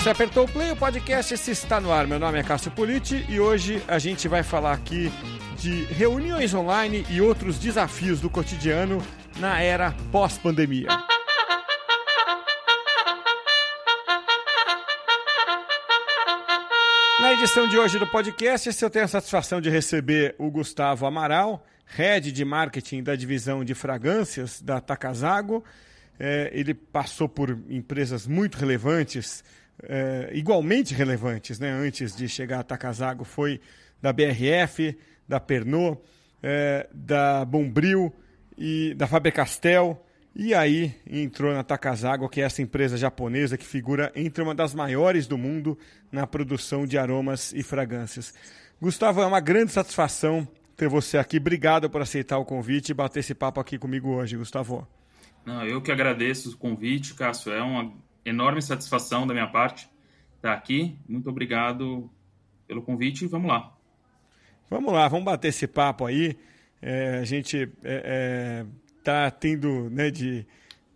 você apertou o play, o podcast se está no ar. Meu nome é Cássio Politi e hoje a gente vai falar aqui de reuniões online e outros desafios do cotidiano na era pós-pandemia. Na edição de hoje do podcast, eu tenho a satisfação de receber o Gustavo Amaral, head de marketing da divisão de fragrâncias da Takazago. É, ele passou por empresas muito relevantes, é, igualmente relevantes, né? Antes de chegar a Takazago, foi da BRF, da Pernod, é, da Bombril e da Faber-Castell. E aí entrou na Takazago, que é essa empresa japonesa que figura entre uma das maiores do mundo na produção de aromas e fragrâncias. Gustavo, é uma grande satisfação ter você aqui. Obrigado por aceitar o convite e bater esse papo aqui comigo hoje, Gustavo. Não, eu que agradeço o convite, Cássio. É uma enorme satisfação da minha parte estar aqui. Muito obrigado pelo convite e vamos lá. Vamos lá, vamos bater esse papo aí. É, a gente é, é está tendo né, de,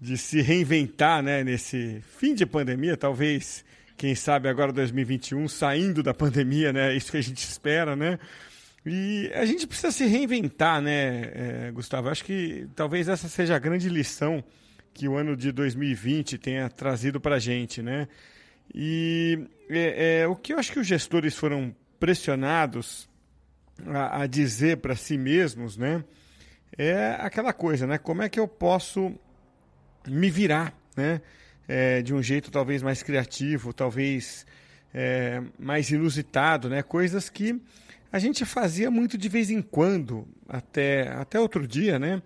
de se reinventar né, nesse fim de pandemia, talvez, quem sabe agora 2021, saindo da pandemia, né? Isso que a gente espera, né? E a gente precisa se reinventar, né, é, Gustavo? Acho que talvez essa seja a grande lição que o ano de 2020 tenha trazido para a gente, né? E é, é, o que eu acho que os gestores foram pressionados a, a dizer para si mesmos, né? é aquela coisa, né? Como é que eu posso me virar, né? É, de um jeito talvez mais criativo, talvez é, mais inusitado, né? Coisas que a gente fazia muito de vez em quando, até, até outro dia, né?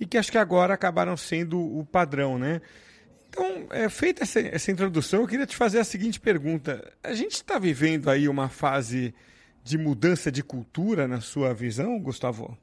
E que acho que agora acabaram sendo o padrão, né? Então, é, feita essa, essa introdução, eu queria te fazer a seguinte pergunta. A gente está vivendo aí uma fase de mudança de cultura na sua visão, Gustavo?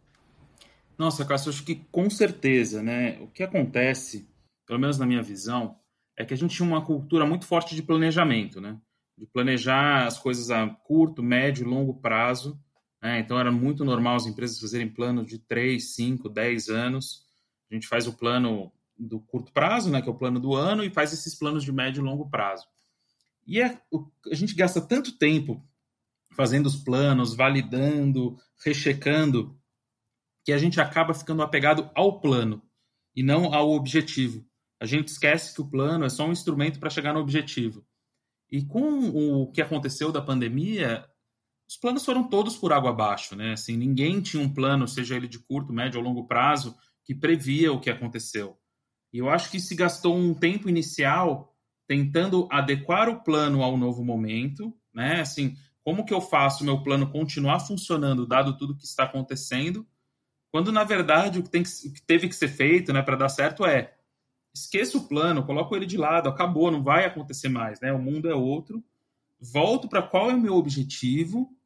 Nossa, Cássio, acho que com certeza, né? O que acontece, pelo menos na minha visão, é que a gente tinha uma cultura muito forte de planejamento, né? De planejar as coisas a curto, médio e longo prazo. Né? Então era muito normal as empresas fazerem planos de 3, 5, 10 anos. A gente faz o plano do curto prazo, né? Que é o plano do ano, e faz esses planos de médio e longo prazo. E é, a gente gasta tanto tempo fazendo os planos, validando, rechecando que a gente acaba ficando apegado ao plano e não ao objetivo. A gente esquece que o plano é só um instrumento para chegar no objetivo. E com o que aconteceu da pandemia, os planos foram todos por água abaixo, né? Assim, ninguém tinha um plano, seja ele de curto, médio ou longo prazo, que previa o que aconteceu. E eu acho que se gastou um tempo inicial tentando adequar o plano ao novo momento, né? Assim, como que eu faço o meu plano continuar funcionando dado tudo que está acontecendo? Quando, na verdade, o que, tem que, o que teve que ser feito né, para dar certo é esqueça o plano, coloco ele de lado, acabou, não vai acontecer mais, né? O mundo é outro. Volto para qual é o meu objetivo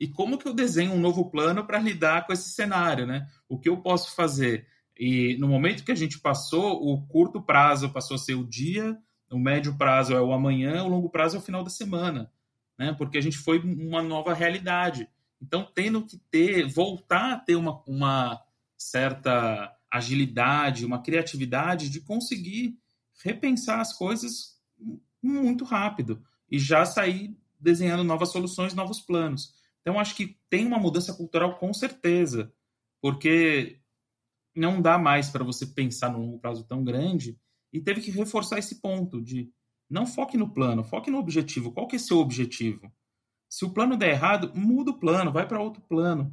e como que eu desenho um novo plano para lidar com esse cenário, né? O que eu posso fazer? E no momento que a gente passou, o curto prazo passou a ser o dia, o médio prazo é o amanhã, o longo prazo é o final da semana, né? Porque a gente foi uma nova realidade. Então, tendo que ter, voltar a ter uma, uma certa agilidade, uma criatividade de conseguir repensar as coisas muito rápido e já sair desenhando novas soluções, novos planos. Então, acho que tem uma mudança cultural com certeza, porque não dá mais para você pensar no longo prazo tão grande e teve que reforçar esse ponto de não foque no plano, foque no objetivo. Qual que é seu objetivo? Se o plano der errado, muda o plano, vai para outro plano.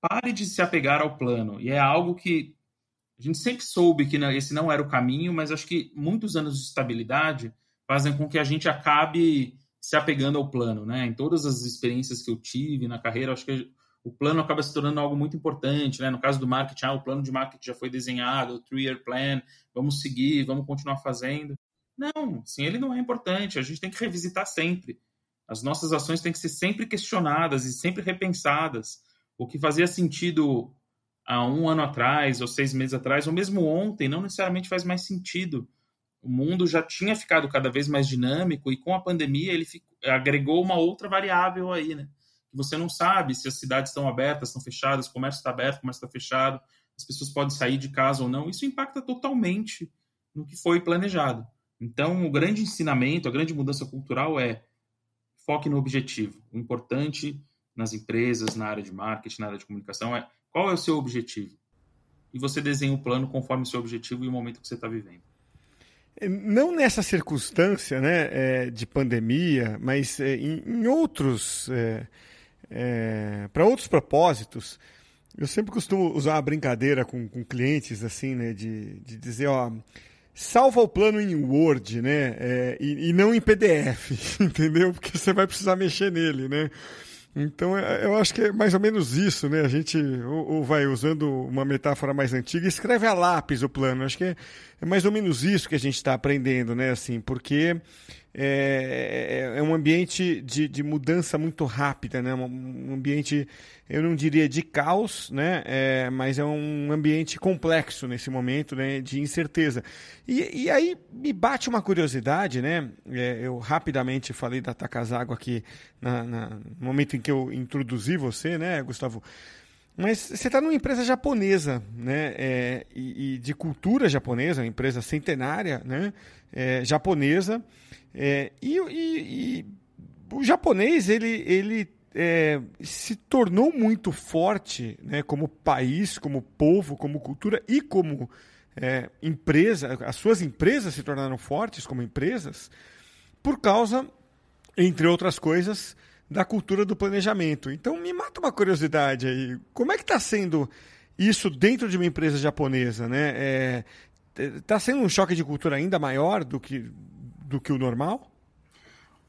Pare de se apegar ao plano. E é algo que a gente sempre soube que esse não era o caminho, mas acho que muitos anos de estabilidade fazem com que a gente acabe se apegando ao plano, né? Em todas as experiências que eu tive na carreira, acho que o plano acaba se tornando algo muito importante, né? No caso do marketing, ah, o plano de marketing já foi desenhado, o three-year plan, vamos seguir, vamos continuar fazendo. Não, sim, ele não é importante. A gente tem que revisitar sempre. As nossas ações têm que ser sempre questionadas e sempre repensadas. O que fazia sentido há um ano atrás, ou seis meses atrás, ou mesmo ontem, não necessariamente faz mais sentido. O mundo já tinha ficado cada vez mais dinâmico e com a pandemia ele agregou uma outra variável aí, né? Você não sabe se as cidades estão abertas, estão fechadas, o comércio está aberto, o comércio está fechado, as pessoas podem sair de casa ou não. Isso impacta totalmente no que foi planejado. Então, o grande ensinamento, a grande mudança cultural é foque no objetivo. O importante nas empresas, na área de marketing, na área de comunicação é qual é o seu objetivo. E você desenha o plano conforme o seu objetivo e o momento que você está vivendo. Não nessa circunstância né, é, de pandemia, mas é, em, em, outros. É, é para outros propósitos, eu sempre costumo usar uma brincadeira com, com clientes, assim, né, de, de dizer, ó, salva o plano em Word, né, é, e, e não em PDF, entendeu? Porque você vai precisar mexer nele, né? Então, é, eu acho que é mais ou menos isso, né? A gente, ou, ou vai usando uma metáfora mais antiga, escreve a lápis o plano. Acho que é, é mais ou menos isso que a gente está aprendendo, né? Assim, porque é, é, é um ambiente de, de mudança muito rápida, né? Um ambiente, eu não diria de caos, né? É, mas é um ambiente complexo nesse momento, né? De incerteza. E, e aí me bate uma curiosidade, né? É, eu rapidamente falei da Takazago aqui na, na, no momento em que eu introduzi você, né, Gustavo? Mas você está numa empresa japonesa, né? É, e, e, de cultura japonesa, uma empresa centenária, né? É, japonesa. É, e, e, e, o japonês ele, ele é, se tornou muito forte, né? Como país, como povo, como cultura e como é, empresa. As suas empresas se tornaram fortes como empresas por causa, entre outras coisas, da cultura do planejamento. Então me mata uma curiosidade aí. Como é que está sendo isso dentro de uma empresa japonesa, né? Está é, sendo um choque de cultura ainda maior do que, do que o normal?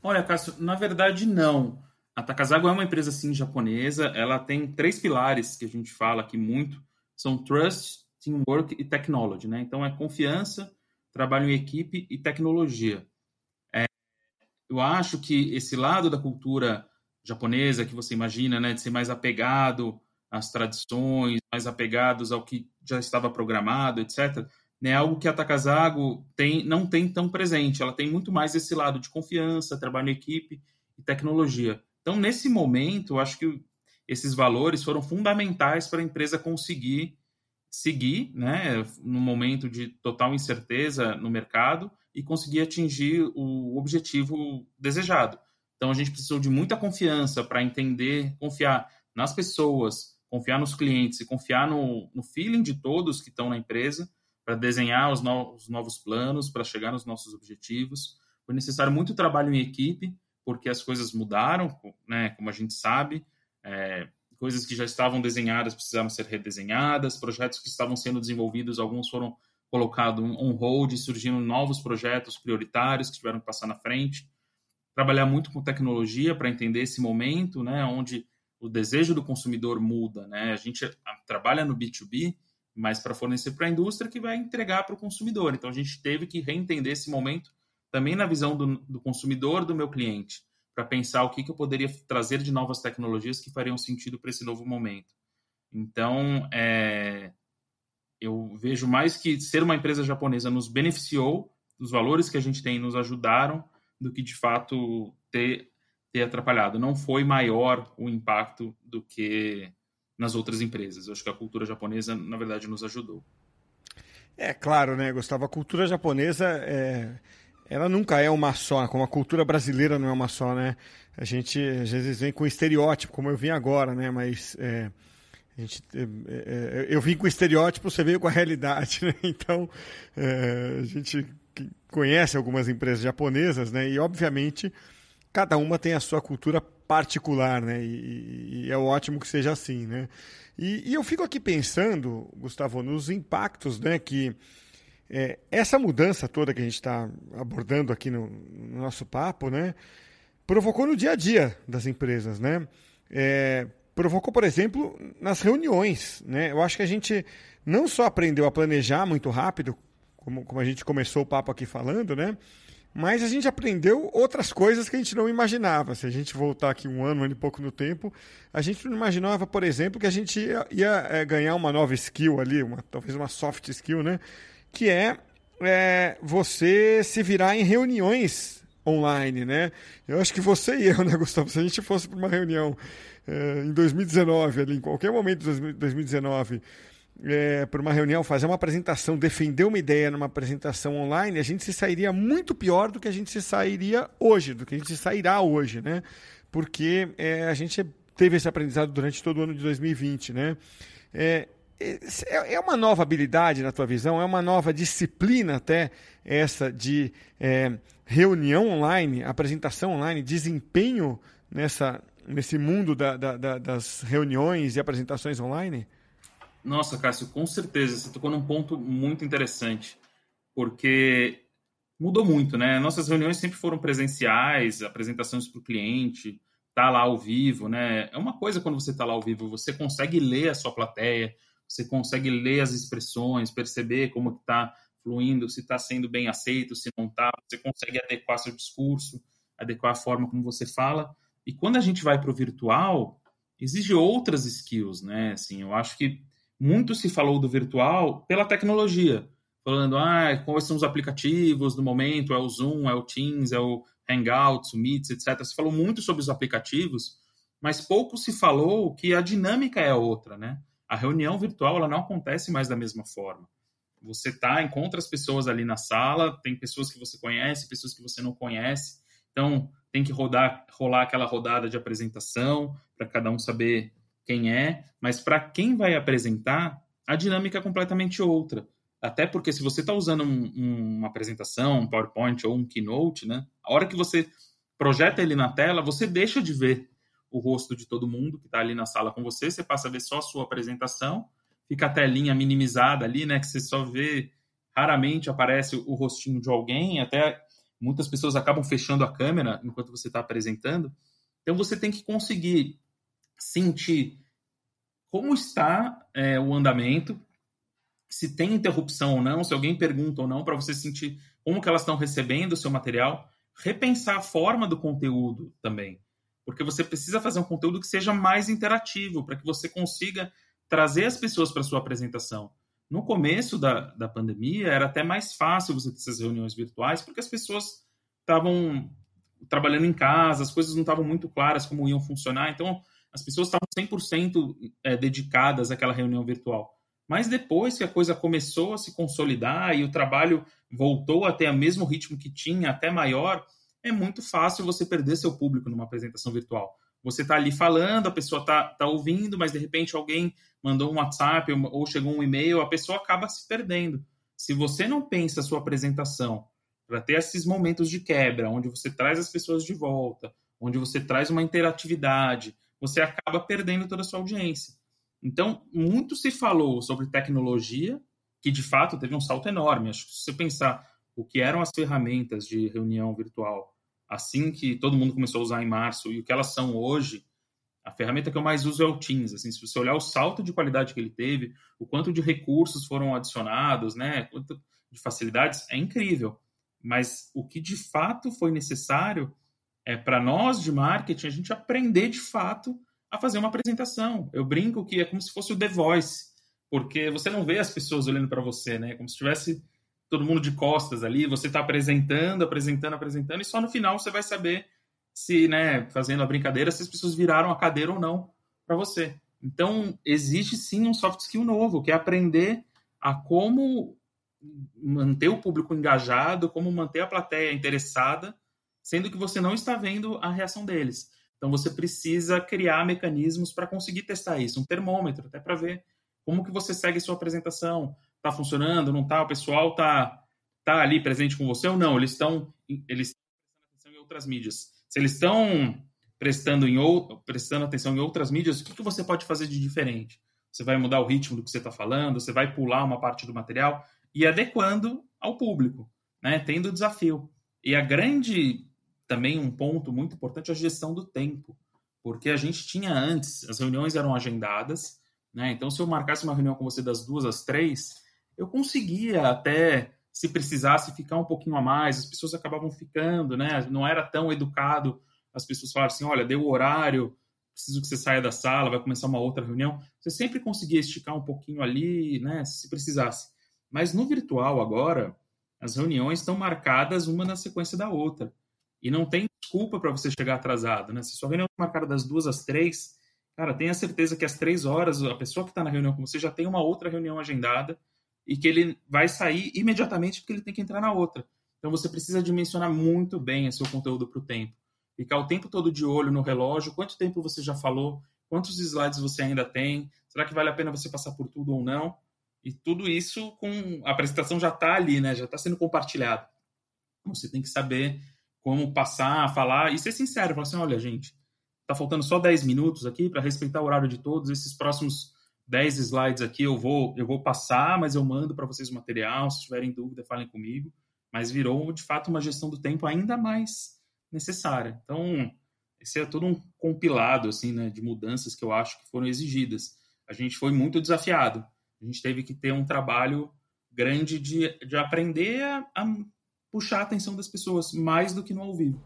Olha, Cássio, na verdade não. A Takasago é uma empresa sim japonesa. Ela tem três pilares que a gente fala aqui muito. São trust, teamwork e technology, né? Então é confiança, trabalho em equipe e tecnologia. É, eu acho que esse lado da cultura japonesa que você imagina, né, de ser mais apegado às tradições, mais apegados ao que já estava programado, etc. É algo que a Takasago tem, não tem tão presente. Ela tem muito mais esse lado de confiança, trabalho em equipe e tecnologia. Então, nesse momento, eu acho que esses valores foram fundamentais para a empresa conseguir seguir, né, no momento de total incerteza no mercado e conseguir atingir o objetivo desejado. Então a gente precisou de muita confiança para entender, confiar nas pessoas, confiar nos clientes e confiar no, no feeling de todos que estão na empresa para desenhar os, no, os novos planos, para chegar nos nossos objetivos. Foi necessário muito trabalho em equipe, porque as coisas mudaram, né, como a gente sabe. É, coisas que já estavam desenhadas precisaram ser redesenhadas, projetos que estavam sendo desenvolvidos, alguns foram colocados on hold, surgindo novos projetos prioritários que tiveram que passar na frente trabalhar muito com tecnologia para entender esse momento, né, onde o desejo do consumidor muda, né? A gente trabalha no B2B, mas para fornecer para a indústria que vai entregar para o consumidor. Então a gente teve que reentender esse momento também na visão do, do consumidor, do meu cliente, para pensar o que, que eu poderia trazer de novas tecnologias que fariam sentido para esse novo momento. Então, é, eu vejo mais que ser uma empresa japonesa nos beneficiou, os valores que a gente tem nos ajudaram do que de fato ter, ter atrapalhado. Não foi maior o impacto do que nas outras empresas. Eu acho que a cultura japonesa, na verdade, nos ajudou. É claro, né, Gustavo? A cultura japonesa é, ela nunca é uma só, como a cultura brasileira não é uma só, né? A gente às vezes vem com estereótipo, como eu vim agora, né? Mas é, a gente, é, é, eu vim com estereótipo, você veio com a realidade, né? Então é, a gente conhece algumas empresas japonesas, né? E obviamente cada uma tem a sua cultura particular, né? E, e é ótimo que seja assim, né? E, e, eu fico aqui pensando, Gustavo, nos impactos, né? Que é, essa mudança toda que a gente está abordando aqui no, no, nosso papo, né? Provocou no dia a dia das empresas, né? É, provocou, por exemplo, nas reuniões, né? Eu acho que a gente não só aprendeu a planejar muito rápido, como, como a gente começou o papo aqui falando, né? Mas a gente aprendeu outras coisas que a gente não imaginava. Se a gente voltar aqui um ano, um ano e pouco no tempo, a gente não imaginava, por exemplo, que a gente ia, ia é, ganhar uma nova skill ali, uma, talvez uma soft skill, né? Que é, é você se virar em reuniões online, né? Eu acho que você e eu, né, Gustavo? Se a gente fosse para uma reunião é, em 2019, ali, em qualquer momento de 2019, é, para uma reunião, fazer uma apresentação, defender uma ideia numa apresentação online, a gente se sairia muito pior do que a gente se sairia hoje, do que a gente sairá hoje, né? Porque é, a gente teve esse aprendizado durante todo o ano de 2020, né? É, é, é uma nova habilidade na tua visão, é uma nova disciplina até essa de é, reunião online, apresentação online, desempenho nessa, nesse mundo da, da, da, das reuniões e apresentações online? Nossa, Cássio, com certeza. Você tocou num ponto muito interessante, porque mudou muito, né? Nossas reuniões sempre foram presenciais, apresentações para o cliente, tá lá ao vivo, né? É uma coisa quando você está lá ao vivo, você consegue ler a sua plateia, você consegue ler as expressões, perceber como está fluindo, se está sendo bem aceito, se não está, você consegue adequar seu discurso, adequar a forma como você fala. E quando a gente vai para o virtual, exige outras skills, né? Assim, eu acho que muito se falou do virtual pela tecnologia, falando, ah, quais são os aplicativos do momento, é o Zoom, é o Teams, é o Hangouts, o Meets, etc. Se falou muito sobre os aplicativos, mas pouco se falou que a dinâmica é outra, né? A reunião virtual ela não acontece mais da mesma forma. Você tá, encontra as pessoas ali na sala, tem pessoas que você conhece, pessoas que você não conhece. Então, tem que rodar, rolar aquela rodada de apresentação para cada um saber quem é, mas para quem vai apresentar, a dinâmica é completamente outra. Até porque se você está usando um, um, uma apresentação, um PowerPoint ou um Keynote, né, a hora que você projeta ele na tela, você deixa de ver o rosto de todo mundo que está ali na sala com você, você passa a ver só a sua apresentação, fica a telinha minimizada ali, né, que você só vê, raramente aparece o rostinho de alguém, até muitas pessoas acabam fechando a câmera enquanto você está apresentando. Então você tem que conseguir sentir como está é, o andamento, se tem interrupção ou não, se alguém pergunta ou não, para você sentir como que elas estão recebendo o seu material, repensar a forma do conteúdo também, porque você precisa fazer um conteúdo que seja mais interativo, para que você consiga trazer as pessoas para sua apresentação. No começo da, da pandemia, era até mais fácil você ter essas reuniões virtuais, porque as pessoas estavam trabalhando em casa, as coisas não estavam muito claras como iam funcionar, então as pessoas estavam 100% é, dedicadas àquela reunião virtual. Mas depois que a coisa começou a se consolidar e o trabalho voltou a ter o mesmo ritmo que tinha, até maior, é muito fácil você perder seu público numa apresentação virtual. Você está ali falando, a pessoa está tá ouvindo, mas de repente alguém mandou um WhatsApp ou chegou um e-mail, a pessoa acaba se perdendo. Se você não pensa a sua apresentação para ter esses momentos de quebra, onde você traz as pessoas de volta, onde você traz uma interatividade, você acaba perdendo toda a sua audiência. Então, muito se falou sobre tecnologia, que de fato teve um salto enorme. Acho que se você pensar o que eram as ferramentas de reunião virtual assim que todo mundo começou a usar em março e o que elas são hoje, a ferramenta que eu mais uso é o Teams. Assim, se você olhar o salto de qualidade que ele teve, o quanto de recursos foram adicionados, né, quanto de facilidades, é incrível. Mas o que de fato foi necessário é para nós de marketing a gente aprender de fato a fazer uma apresentação. Eu brinco que é como se fosse o The Voice, porque você não vê as pessoas olhando para você, né? Como se tivesse todo mundo de costas ali, você está apresentando, apresentando, apresentando, e só no final você vai saber se, né, fazendo a brincadeira, se as pessoas viraram a cadeira ou não para você. Então, existe sim um soft skill novo, que é aprender a como manter o público engajado, como manter a plateia interessada sendo que você não está vendo a reação deles. Então você precisa criar mecanismos para conseguir testar isso, um termômetro, até para ver como que você segue sua apresentação. Está funcionando, não está? O pessoal está tá ali presente com você ou não? Eles estão eles prestando atenção em outras mídias. Se eles estão prestando, em ou, prestando atenção em outras mídias, o que, que você pode fazer de diferente? Você vai mudar o ritmo do que você está falando, você vai pular uma parte do material e adequando ao público, né? tendo desafio. E a grande também um ponto muito importante é a gestão do tempo, porque a gente tinha antes, as reuniões eram agendadas, né? Então, se eu marcasse uma reunião com você das duas às três, eu conseguia até, se precisasse, ficar um pouquinho a mais, as pessoas acabavam ficando, né? Não era tão educado as pessoas falarem assim: olha, deu o horário, preciso que você saia da sala, vai começar uma outra reunião. Você sempre conseguia esticar um pouquinho ali, né? Se precisasse. Mas no virtual agora, as reuniões estão marcadas uma na sequência da outra. E não tem desculpa para você chegar atrasado, né? Se sua reunião é marcada das duas às três, cara, tenha certeza que às três horas a pessoa que está na reunião com você já tem uma outra reunião agendada e que ele vai sair imediatamente porque ele tem que entrar na outra. Então você precisa dimensionar muito bem o seu conteúdo para o tempo. Ficar o tempo todo de olho no relógio, quanto tempo você já falou, quantos slides você ainda tem, será que vale a pena você passar por tudo ou não? E tudo isso com a apresentação já está ali, né? Já está sendo compartilhado. Você tem que saber como passar, falar e ser sincero, falar assim, olha, gente, tá faltando só 10 minutos aqui para respeitar o horário de todos, esses próximos 10 slides aqui eu vou eu vou passar, mas eu mando para vocês o material, se tiverem dúvida, falem comigo, mas virou de fato uma gestão do tempo ainda mais necessária. Então, esse é todo um compilado assim, né, de mudanças que eu acho que foram exigidas. A gente foi muito desafiado. A gente teve que ter um trabalho grande de, de aprender a, a puxar a atenção das pessoas mais do que no ao vivo.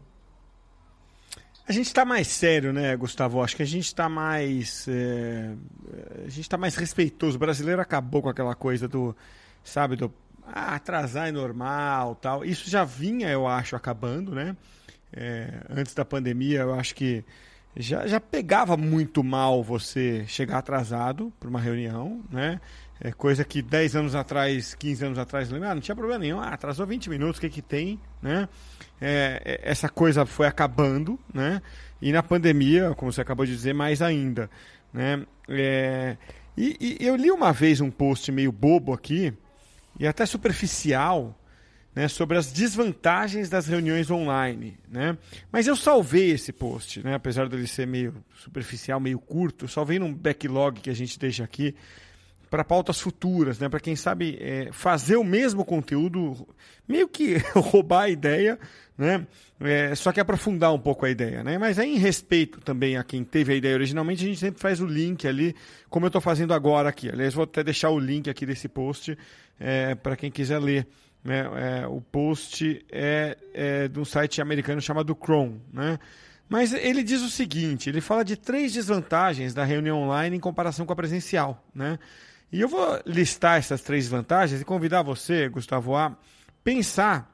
A gente está mais sério, né, Gustavo? Acho que a gente está mais. É, a gente está mais respeitoso. O brasileiro acabou com aquela coisa do. Sabe, do. Ah, atrasar é normal tal. Isso já vinha, eu acho, acabando, né? É, antes da pandemia, eu acho que já, já pegava muito mal você chegar atrasado para uma reunião, né? É coisa que 10 anos atrás, 15 anos atrás, lembra? Ah, não tinha problema nenhum. Ah, atrasou 20 minutos, o que que tem, né? É, é, essa coisa foi acabando, né? E na pandemia, como você acabou de dizer, mais ainda, né? É, e, e eu li uma vez um post meio bobo aqui, e até superficial, né, sobre as desvantagens das reuniões online. Né? Mas eu salvei esse post, né, apesar dele ser meio superficial, meio curto, salvei num backlog que a gente deixa aqui para pautas futuras, né, para quem sabe é, fazer o mesmo conteúdo, meio que roubar a ideia, né, é, só que aprofundar um pouco a ideia. Né? Mas aí, em respeito também a quem teve a ideia originalmente, a gente sempre faz o link ali, como eu estou fazendo agora aqui. Aliás, vou até deixar o link aqui desse post é, para quem quiser ler. Né? É, o post é, é de um site americano chamado Chrome. Né? Mas ele diz o seguinte: ele fala de três desvantagens da reunião online em comparação com a presencial. Né? E eu vou listar essas três vantagens e convidar você, Gustavo, a pensar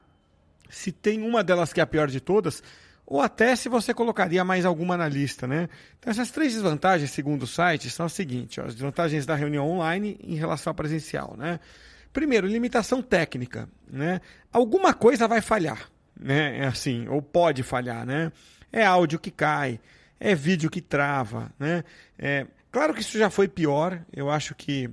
se tem uma delas que é a pior de todas, ou até se você colocaria mais alguma na lista. Né? Então, essas três desvantagens, segundo o site, são as seguintes: ó, as desvantagens da reunião online em relação à presencial. Né? Primeiro, limitação técnica, né? Alguma coisa vai falhar, né? É assim, ou pode falhar, né? É áudio que cai, é vídeo que trava, né? É, claro que isso já foi pior. Eu acho que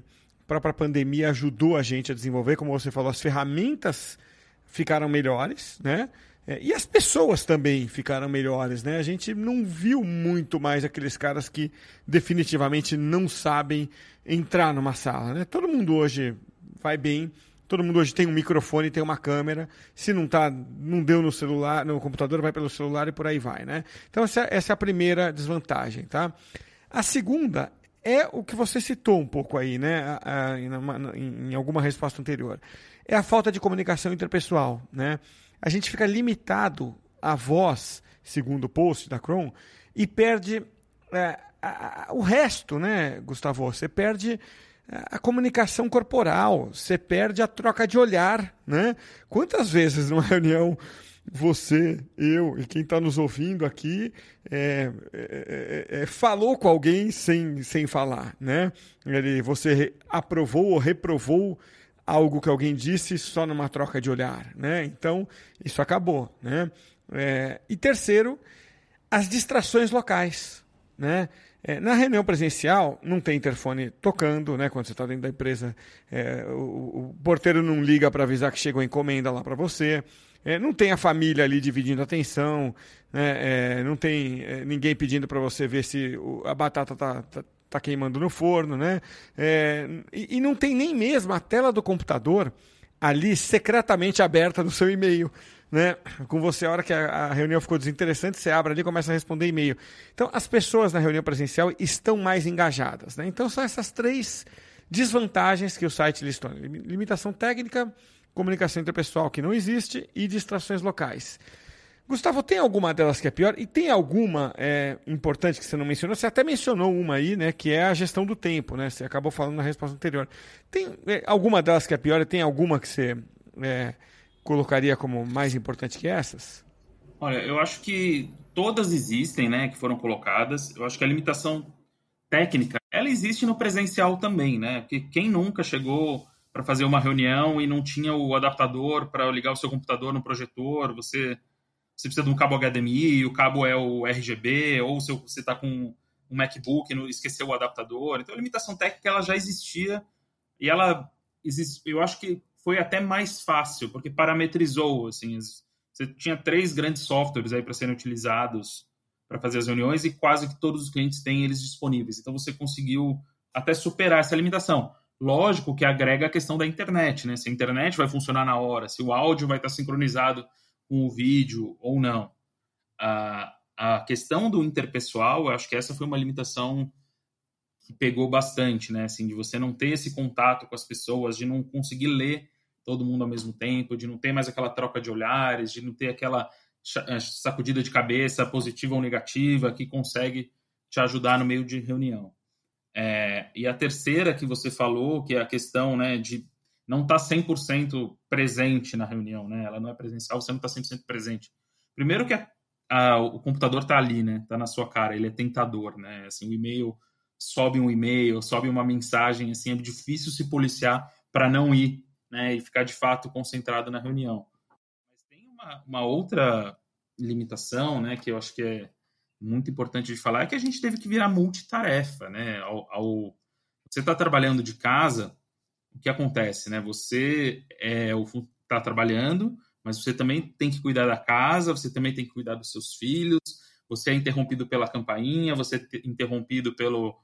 própria pandemia ajudou a gente a desenvolver, como você falou, as ferramentas ficaram melhores, né? É, e as pessoas também ficaram melhores, né? A gente não viu muito mais aqueles caras que definitivamente não sabem entrar numa sala, né? Todo mundo hoje vai bem. Todo mundo hoje tem um microfone, tem uma câmera. Se não tá, não deu no celular, no computador, vai pelo celular e por aí vai, né? Então essa, essa é a primeira desvantagem, tá? A segunda é o que você citou um pouco aí, né? A, a, em, alguma resposta anterior. É a falta de comunicação interpessoal, né? A gente fica limitado à voz, segundo o post da Chrome, e perde é, a, o resto, né, Gustavo? Você perde a comunicação corporal, você perde a troca de olhar, né? Quantas vezes numa reunião você, eu e quem está nos ouvindo aqui é, é, é, é, falou com alguém sem, sem falar, né? Ele, você aprovou ou reprovou algo que alguém disse só numa troca de olhar, né? Então isso acabou, né? É, e terceiro, as distrações locais, né? É, na reunião presencial, não tem interfone tocando, né? Quando você está dentro da empresa, é, o, o, porteiro não liga para avisar que chegou encomenda lá para você. É, não tem a família ali dividindo atenção, né? É, não tem é, ninguém pedindo para você ver se o, a batata está tá, tá, queimando no forno, né? É, e, e não tem nem mesmo a tela do computador ali secretamente aberta no seu e-mail né? Com você, a hora que a, a, reunião ficou desinteressante, você abre ali e começa a responder e-mail. Então, as pessoas na reunião presencial estão mais engajadas, né? Então, são essas três desvantagens que o site listou: limitação técnica, comunicação interpessoal que não existe e distrações locais. Gustavo, tem alguma delas que é pior? E tem alguma é, importante que você não mencionou? Você até mencionou uma aí, né? Que é a gestão do tempo, né? Você acabou falando na resposta anterior. Tem é, alguma delas que é pior e tem alguma que você é, colocaria como mais importante que essas? Olha, eu acho que todas existem, né, que foram colocadas. Eu acho que a limitação técnica, ela existe no presencial também, né? Porque quem nunca chegou para fazer uma reunião e não tinha o adaptador para ligar o seu computador no projetor, você, você precisa de um cabo HDMI, o cabo é o RGB, ou se você está com um MacBook e esqueceu o adaptador. Então, a limitação técnica ela já existia e ela eu acho que foi até mais fácil, porque parametrizou, assim, você tinha três grandes softwares aí para serem utilizados para fazer as reuniões e quase que todos os clientes têm eles disponíveis. Então você conseguiu até superar essa limitação. Lógico que agrega a questão da internet, né? Se a internet vai funcionar na hora, se o áudio vai estar sincronizado com o vídeo ou não. A, a questão do interpessoal, eu acho que essa foi uma limitação que pegou bastante, né? Assim, de você não ter esse contato com as pessoas, de não conseguir ler todo mundo ao mesmo tempo, de não ter mais aquela troca de olhares, de não ter aquela é, sacudida de cabeça positiva ou negativa que consegue te ajudar no meio de reunião. É, e a terceira que você falou, que é a questão né, de não estar tá 100% presente na reunião, né? Ela não é presencial, você não está 100% presente. Primeiro que a, a, o computador está ali, né? Está na sua cara, ele é tentador, né? Assim, o e-mail sobe um e-mail, sobe uma mensagem, assim, é difícil se policiar para não ir, né? E ficar de fato concentrado na reunião uma, uma outra limitação, né, que eu acho que é muito importante de falar, é que a gente teve que virar multitarefa, né? Ao, ao você está trabalhando de casa, o que acontece, né? Você é está trabalhando, mas você também tem que cuidar da casa, você também tem que cuidar dos seus filhos, você é interrompido pela campainha, você é interrompido pelo,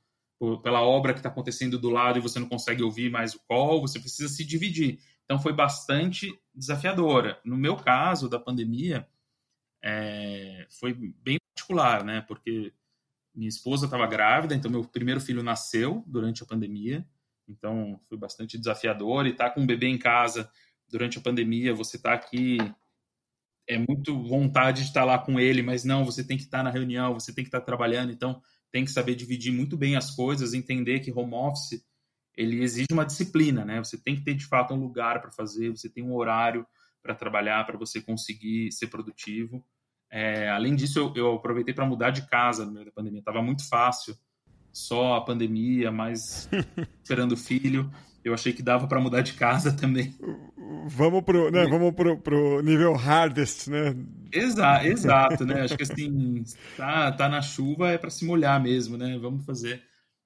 pela obra que está acontecendo do lado e você não consegue ouvir mais o call, você precisa se dividir. Então foi bastante desafiadora. No meu caso, da pandemia, é, foi bem particular, né? Porque minha esposa estava grávida, então meu primeiro filho nasceu durante a pandemia, então foi bastante desafiador. E estar tá com um bebê em casa durante a pandemia, você está aqui, é muito vontade de estar lá com ele, mas não, você tem que estar na reunião, você tem que estar trabalhando, então tem que saber dividir muito bem as coisas, entender que home office ele exige uma disciplina, né? Você tem que ter de fato um lugar para fazer, você tem um horário para trabalhar, para você conseguir ser produtivo. É, além disso, eu, eu aproveitei para mudar de casa no meio da pandemia. Tava muito fácil, só a pandemia, mas esperando filho. Eu achei que dava para mudar de casa também. Vamos pro, né, vamos pro, pro nível hardest, né? Exa exato, né? Acho que assim, tá, tá na chuva é para se molhar mesmo, né? Vamos fazer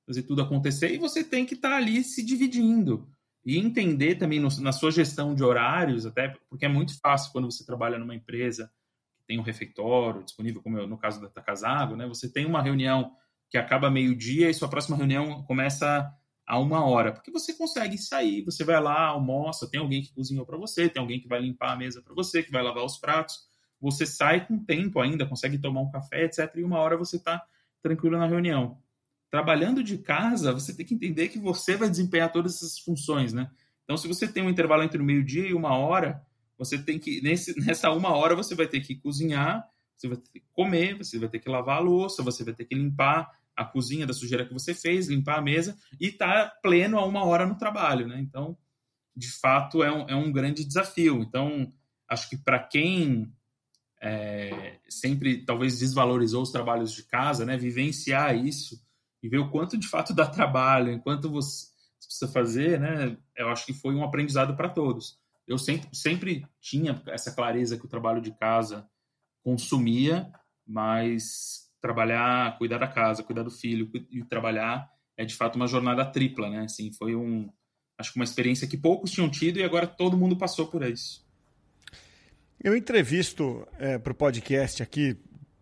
fazer tudo acontecer, e você tem que estar tá ali se dividindo. E entender também no, na sua gestão de horários, até porque é muito fácil quando você trabalha numa empresa tem um refeitório disponível, como no caso da Casago, né? Você tem uma reunião que acaba meio-dia e sua próxima reunião começa a uma hora, porque você consegue sair, você vai lá, almoça, tem alguém que cozinhou para você, tem alguém que vai limpar a mesa para você, que vai lavar os pratos, você sai com tempo ainda, consegue tomar um café, etc. E uma hora você está tranquilo na reunião trabalhando de casa, você tem que entender que você vai desempenhar todas essas funções, né? Então, se você tem um intervalo entre o meio-dia e uma hora, você tem que, nesse, nessa uma hora, você vai ter que cozinhar, você vai ter que comer, você vai ter que lavar a louça, você vai ter que limpar a cozinha da sujeira que você fez, limpar a mesa e estar tá pleno a uma hora no trabalho, né? Então, de fato, é um, é um grande desafio. Então, acho que para quem é, sempre talvez desvalorizou os trabalhos de casa, né, vivenciar isso e ver o quanto de fato dá trabalho, enquanto você precisa fazer, né? Eu acho que foi um aprendizado para todos. Eu sempre, sempre tinha essa clareza que o trabalho de casa consumia, mas trabalhar, cuidar da casa, cuidar do filho e trabalhar é de fato uma jornada tripla, né? Assim, foi um, acho que uma experiência que poucos tinham tido e agora todo mundo passou por isso. Eu entrevisto é, para o podcast aqui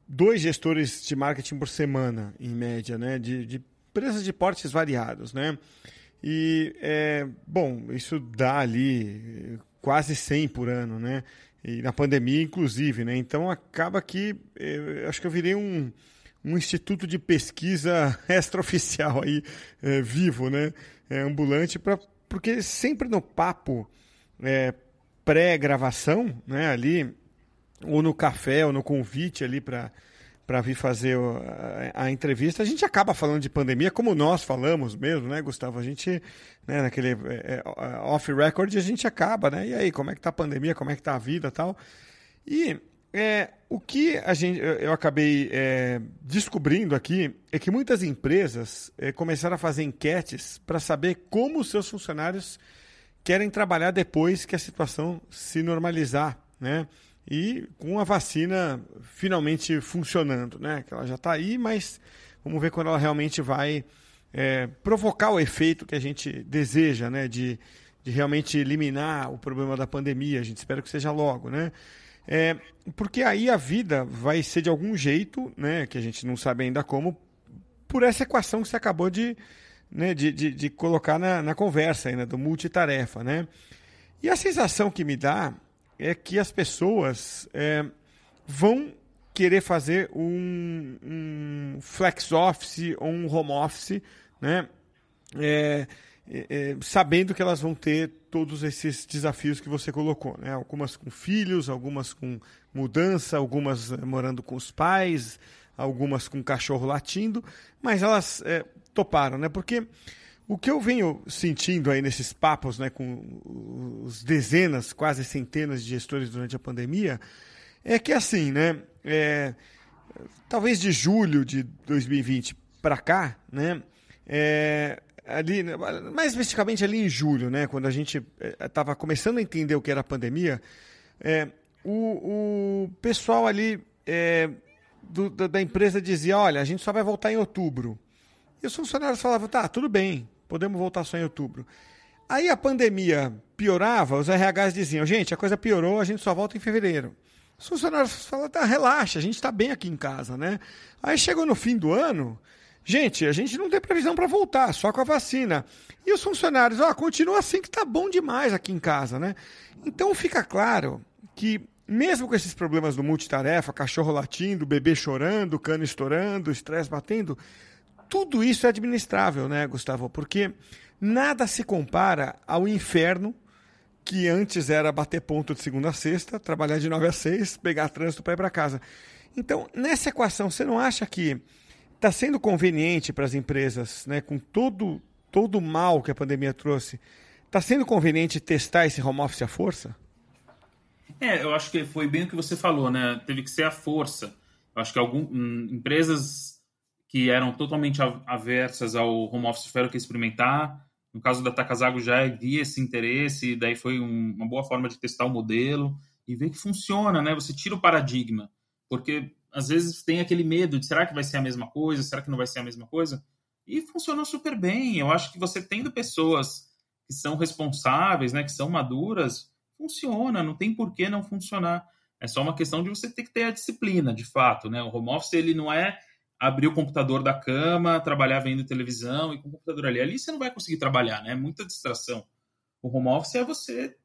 dois gestores de marketing por semana, em média, né? De, de empresas de portes variados, né? E, é, bom, isso dá ali quase 100 por ano, né? E na pandemia, inclusive, né? Então, acaba que, eu, acho que eu virei um, um instituto de pesquisa extraoficial aí, é, vivo, né? É, ambulante, pra, porque sempre no papo é, pré-gravação, né? Ali, ou no café, ou no convite ali para para vir fazer a, entrevista, a gente acaba falando de pandemia, como nós falamos mesmo, né, Gustavo? A gente, né, naquele é, off-record, a gente acaba, né? E aí, como é que tá a pandemia, como é que tá a vida tal? E é, o que a gente, eu acabei é, descobrindo aqui é que muitas empresas é, começaram a fazer enquetes para saber como os seus funcionários querem trabalhar depois que a situação se normalizar, né? E com a vacina finalmente funcionando, né? Que ela já está aí, mas vamos ver quando ela realmente vai é, provocar o efeito que a gente deseja, né? De, de realmente eliminar o problema da pandemia. A gente espera que seja logo, né? É, porque aí a vida vai ser de algum jeito, né, que a gente não sabe ainda como, por essa equação que você acabou de, né, de, de, de colocar na, na conversa ainda, do multitarefa. Né? E a sensação que me dá é que as pessoas é, vão querer fazer um, um, flex office ou um home office, né? É, é, é, sabendo que elas vão ter todos esses desafios que você colocou, né? Algumas com filhos, algumas com mudança, algumas eh, morando com os pais, algumas com cachorro latindo, mas elas é, toparam, né? Porque o que eu venho sentindo aí nesses papos, né, com os dezenas, quase centenas de gestores durante a pandemia, é que assim, né? É, talvez de julho de 2020 para cá, né? É, ali, mais especificamente ali em julho, né, quando a gente estava eh, começando a entender o que era a pandemia, é, o, o pessoal ali é, do, da empresa dizia, olha, a gente só vai voltar em outubro. E os funcionários falavam, tá, tudo bem, podemos voltar só em outubro. Aí a pandemia piorava, os RHs diziam, gente, a coisa piorou, a gente só volta em fevereiro. Os funcionários falavam, tá, relaxa, a gente está bem aqui em casa, né? Aí chegou no fim do ano, Gente, a gente não tem previsão para voltar, só com a vacina. E os funcionários, ó, continua assim que tá bom demais aqui em casa, né? Então fica claro que mesmo com esses problemas do multitarefa, cachorro latindo, bebê chorando, cano estourando, estresse batendo, tudo isso é administrável, né, Gustavo? Porque nada se compara ao inferno que antes era bater ponto de segunda a sexta, trabalhar de nove a seis, pegar trânsito para ir para casa. Então, nessa equação, você não acha que está sendo conveniente para as empresas, né, com todo, todo o mal que a pandemia trouxe, está sendo conveniente testar esse home office à força? É, eu acho que foi bem o que você falou, né? Teve que ser a força. Eu acho que algumas hum, empresas que eram totalmente aversas ao home office tiveram que experimentar. No caso da Takazago já havia esse interesse, daí foi um, uma boa forma de testar o modelo e ver que funciona, né? Você tira o paradigma, porque às vezes tem aquele medo de será que vai ser a mesma coisa, será que não vai ser a mesma coisa? E funcionou super bem. Eu acho que você tendo pessoas que são responsáveis, né, que são maduras, funciona, não tem por que não funcionar. É só uma questão de você ter que ter a disciplina, de fato, né? O home office ele não é abrir o computador da cama, trabalhar vendo televisão e com o computador ali. Ali você não vai conseguir trabalhar, né? É muita distração. O home office é você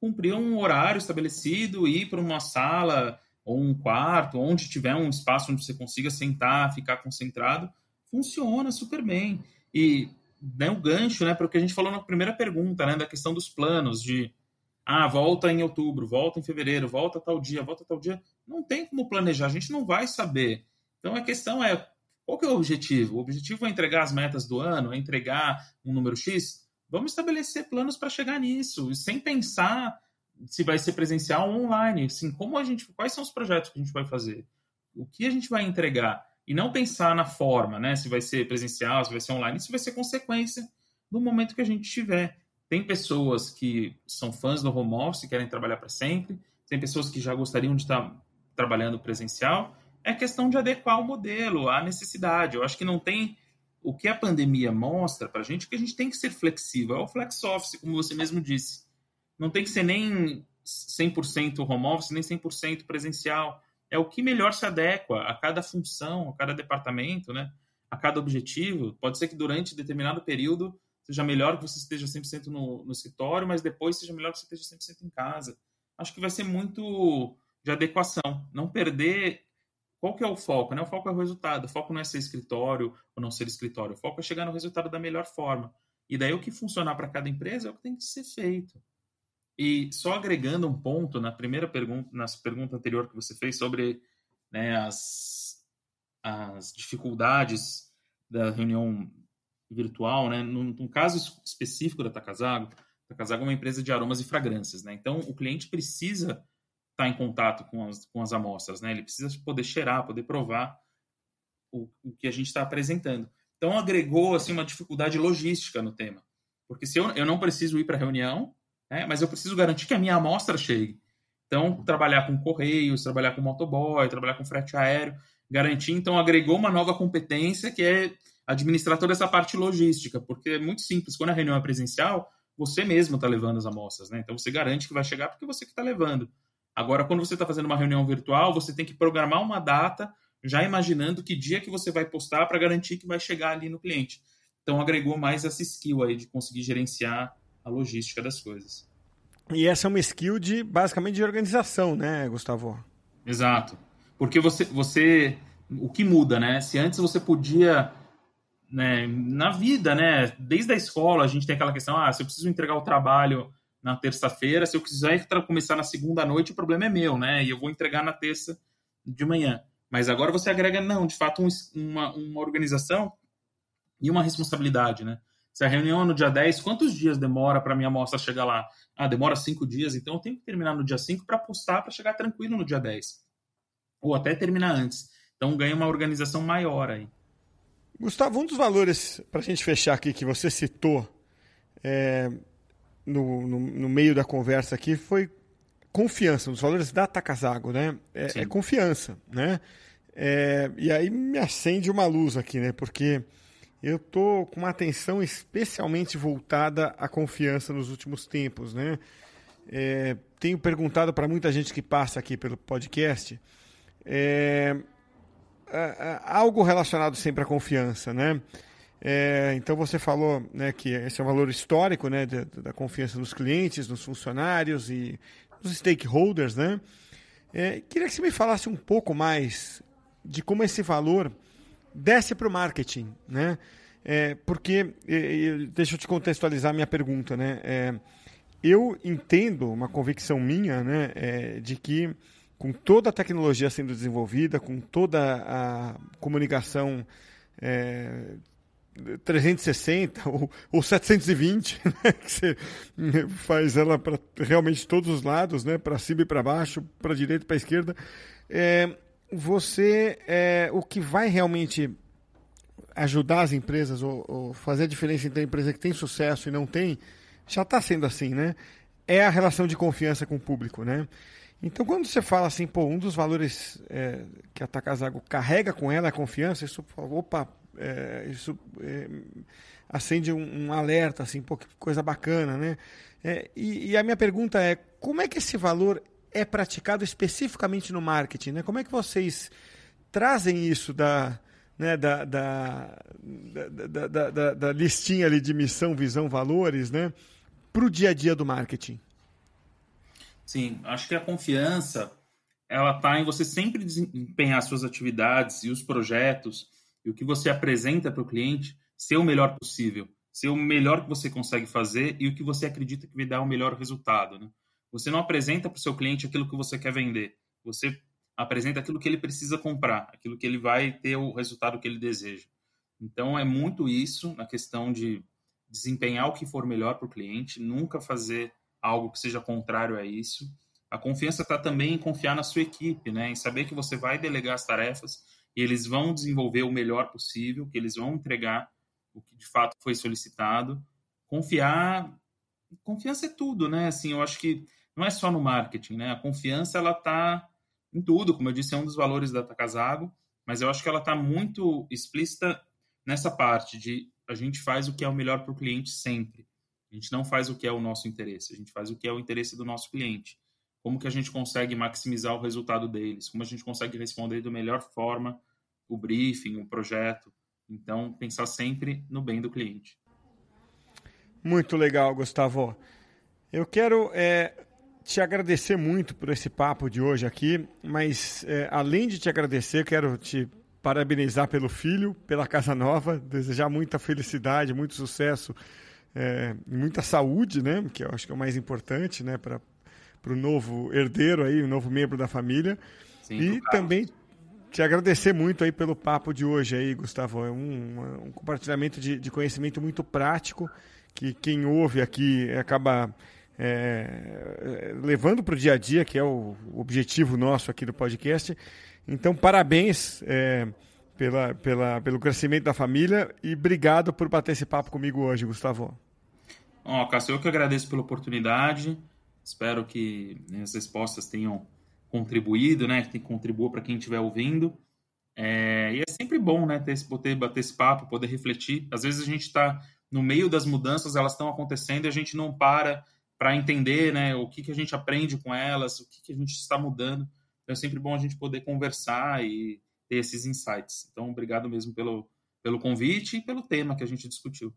cumprir um horário estabelecido, ir para uma sala, ou um quarto, onde tiver um espaço onde você consiga sentar, ficar concentrado, funciona super bem. E né, o gancho né, para o que a gente falou na primeira pergunta, né, da questão dos planos, de ah, volta em outubro, volta em fevereiro, volta tal dia, volta tal dia. Não tem como planejar, a gente não vai saber. Então a questão é qual que é o objetivo? O objetivo é entregar as metas do ano, é entregar um número X? Vamos estabelecer planos para chegar nisso, sem pensar se vai ser presencial ou online, assim, como a gente, quais são os projetos que a gente vai fazer, o que a gente vai entregar e não pensar na forma, né? Se vai ser presencial, se vai ser online, isso vai ser consequência do momento que a gente tiver. Tem pessoas que são fãs do home office, querem trabalhar para sempre, tem pessoas que já gostariam de estar trabalhando presencial. É questão de adequar o modelo à necessidade. Eu acho que não tem o que a pandemia mostra para a gente que a gente tem que ser flexível. É o flex office, como você mesmo disse não tem que ser nem 100% home office, nem 100% presencial. É o que melhor se adequa a cada função, a cada departamento, né? a cada objetivo. Pode ser que durante determinado período seja melhor que você esteja 100% no, no escritório, mas depois seja melhor que você esteja 100% em casa. Acho que vai ser muito de adequação. Não perder. Qual que é o foco? Né? O foco é o resultado. O foco não é ser escritório ou não ser escritório. O foco é chegar no resultado da melhor forma. E daí o que funcionar para cada empresa é o que tem que ser feito. E só agregando um ponto na primeira pergunta, na pergunta anterior que você fez sobre né, as, as dificuldades da reunião virtual, né? No, caso específico da Takazago, Takazago é uma empresa de aromas e fragrâncias, né? Então o cliente precisa estar tá em contato com as, com as amostras, né? Ele precisa poder cheirar, poder provar o, o que a gente está apresentando. Então agregou assim uma dificuldade logística no tema, porque se eu, eu não preciso ir para a reunião, né, mas eu preciso garantir que a minha amostra chegue. Então trabalhar com correios, trabalhar com motoboy, trabalhar com frete aéreo, garantir. Então agregou uma nova competência que é administrar toda essa parte logística, porque é muito simples. Quando a reunião é presencial, você mesmo está levando as amostras, né? Então você garante que vai chegar porque você que está levando. Agora, quando você está fazendo uma reunião virtual, você tem que programar uma data, já imaginando que dia que você vai postar para garantir que vai chegar ali no cliente. Então agregou mais essa skill aí de conseguir gerenciar a logística das coisas. E essa é uma skill de basicamente de organização, né, Gustavo? Exato. Porque você, você o que muda, né? Se antes você podia né, na vida, né? Desde a escola a gente tem aquela questão, ah, se eu preciso entregar o trabalho na terça-feira, se eu quiser começar na segunda noite, o problema é meu, né? E eu vou entregar na terça de manhã. Mas agora você agrega, não, de fato, um, uma, uma organização e uma responsabilidade, né? Se a reunião é no dia 10, quantos dias demora para minha amostra chegar lá? Ah, demora cinco dias, então eu tenho que terminar no dia 5 para postar para chegar tranquilo no dia 10. Ou até terminar antes. Então ganha uma organização maior aí. Gustavo, um dos valores, para a gente fechar aqui, que você citou é, no, no, no, meio da conversa aqui, foi confiança, um dos valores da Takasago, né? É, é confiança, né? É, e aí me acende uma luz aqui, né? Porque eu tô com uma atenção especialmente voltada à confiança nos últimos tempos, né? É, tenho perguntado para muita gente que passa aqui pelo podcast é, algo relacionado sempre à confiança, né? É, então você falou né, que esse é um valor histórico né, da, da confiança nos clientes, nos funcionários e nos stakeholders, né? É, queria que você me falasse um pouco mais de como esse valor desce para o marketing, né? É, porque, deixa eu te contextualizar a minha pergunta, né? É, eu entendo uma convicção minha, né, é, de que com toda a tecnologia sendo desenvolvida, com toda a comunicação é, 360 ou, ou 720, né? que você faz ela para realmente todos os lados, né? para cima e para baixo, para direita e para esquerda, é, você é, o que vai realmente ajudar as empresas ou, ou, fazer a diferença entre a empresa que tem sucesso e não tem, já está sendo assim, né? É a relação de confiança com o público, né? Então, quando você fala assim, pô, um dos valores é, que a Takasago carrega com ela é a confiança, isso, opa, é, isso é, acende um, um, alerta, assim, pô, que coisa bacana, né? É, e, e, a minha pergunta é, como é que esse valor é praticado especificamente no marketing, né? Como é que vocês trazem isso da, né, da, da, da, da, da listinha ali de missão, visão, valores, né, para o dia a dia do marketing? Sim, acho que a confiança ela está em você sempre desempenhar suas atividades e os projetos e o que você apresenta para o cliente ser o melhor possível, ser o melhor que você consegue fazer e o que você acredita que vai dar o melhor resultado. Né? Você não apresenta para o seu cliente aquilo que você quer vender, você apresenta aquilo que ele precisa comprar, aquilo que ele vai ter o resultado que ele deseja. Então é muito isso na questão de desempenhar o que for melhor para o cliente, nunca fazer algo que seja contrário a isso. A confiança está também em confiar na sua equipe, né? em saber que você vai delegar as tarefas e eles vão desenvolver o melhor possível, que eles vão entregar o que de fato foi solicitado. Confiar, confiança é tudo, né? Assim, eu acho que não é só no marketing, né? A confiança ela está em tudo, como eu disse, é um dos valores da Takasago, mas eu acho que ela está muito explícita nessa parte de a gente faz o que é o melhor para o cliente sempre. A gente não faz o que é o nosso interesse, a gente faz o que é o interesse do nosso cliente. Como que a gente consegue maximizar o resultado deles? Como a gente consegue responder da melhor forma o briefing, o projeto? Então, pensar sempre no bem do cliente. Muito legal, Gustavo. Eu quero é, te agradecer muito por esse papo de hoje aqui, mas é, além de te agradecer, quero te parabenizar pelo filho, pela casa nova, desejar muita felicidade, muito sucesso é, muita saúde, né? Que eu acho que é o mais importante, né? Para o novo herdeiro aí, o novo membro da família. Sim, e também te agradecer muito aí pelo papo de hoje aí, Gustavo. É um, um compartilhamento de, de, conhecimento muito prático que quem ouve aqui acaba é, levando para o dia a dia, que é o objetivo nosso aqui do podcast. Então, parabéns é, pela, pela, pelo crescimento da família e obrigado por bater esse papo comigo hoje, Gustavo. Ó, Cássio, eu que agradeço pela oportunidade. Espero que né, as respostas tenham contribuído, né? Que contribua para quem estiver ouvindo. É, e é sempre bom, né? Ter, poder bater esse papo, poder refletir. Às vezes a gente está no meio das mudanças, elas estão acontecendo e a gente não para para entender, né? O que, que a gente aprende com elas, o que, que a gente está mudando. Então é sempre bom a gente poder conversar e ter esses insights. Então, obrigado mesmo pelo, pelo convite e pelo tema que a gente discutiu.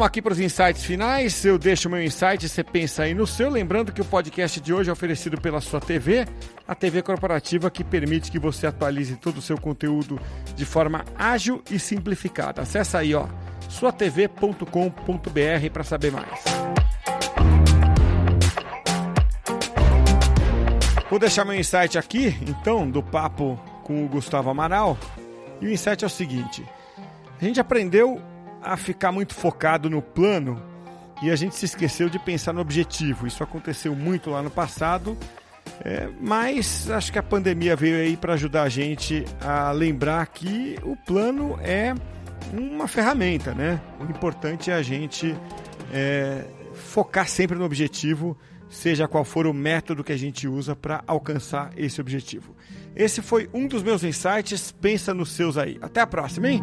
Vamos aqui para os insights finais. Eu deixo meu insight, você pensa aí no seu. Lembrando que o podcast de hoje é oferecido pela sua TV, a TV corporativa que permite que você atualize todo o seu conteúdo de forma ágil e simplificada. Acesse aí, ó, suatv.com.br para saber mais. Vou deixar meu insight aqui, então, do papo com o Gustavo Amaral. E o insight é o seguinte: a gente aprendeu a ficar muito focado no plano e a gente se esqueceu de pensar no objetivo. Isso aconteceu muito lá no passado, é, mas acho que a pandemia veio aí para ajudar a gente a lembrar que o plano é uma ferramenta, né? O importante é a gente é, focar sempre no objetivo, seja qual for o método que a gente usa para alcançar esse objetivo. Esse foi um dos meus insights. Pensa nos seus aí. Até a próxima, hein?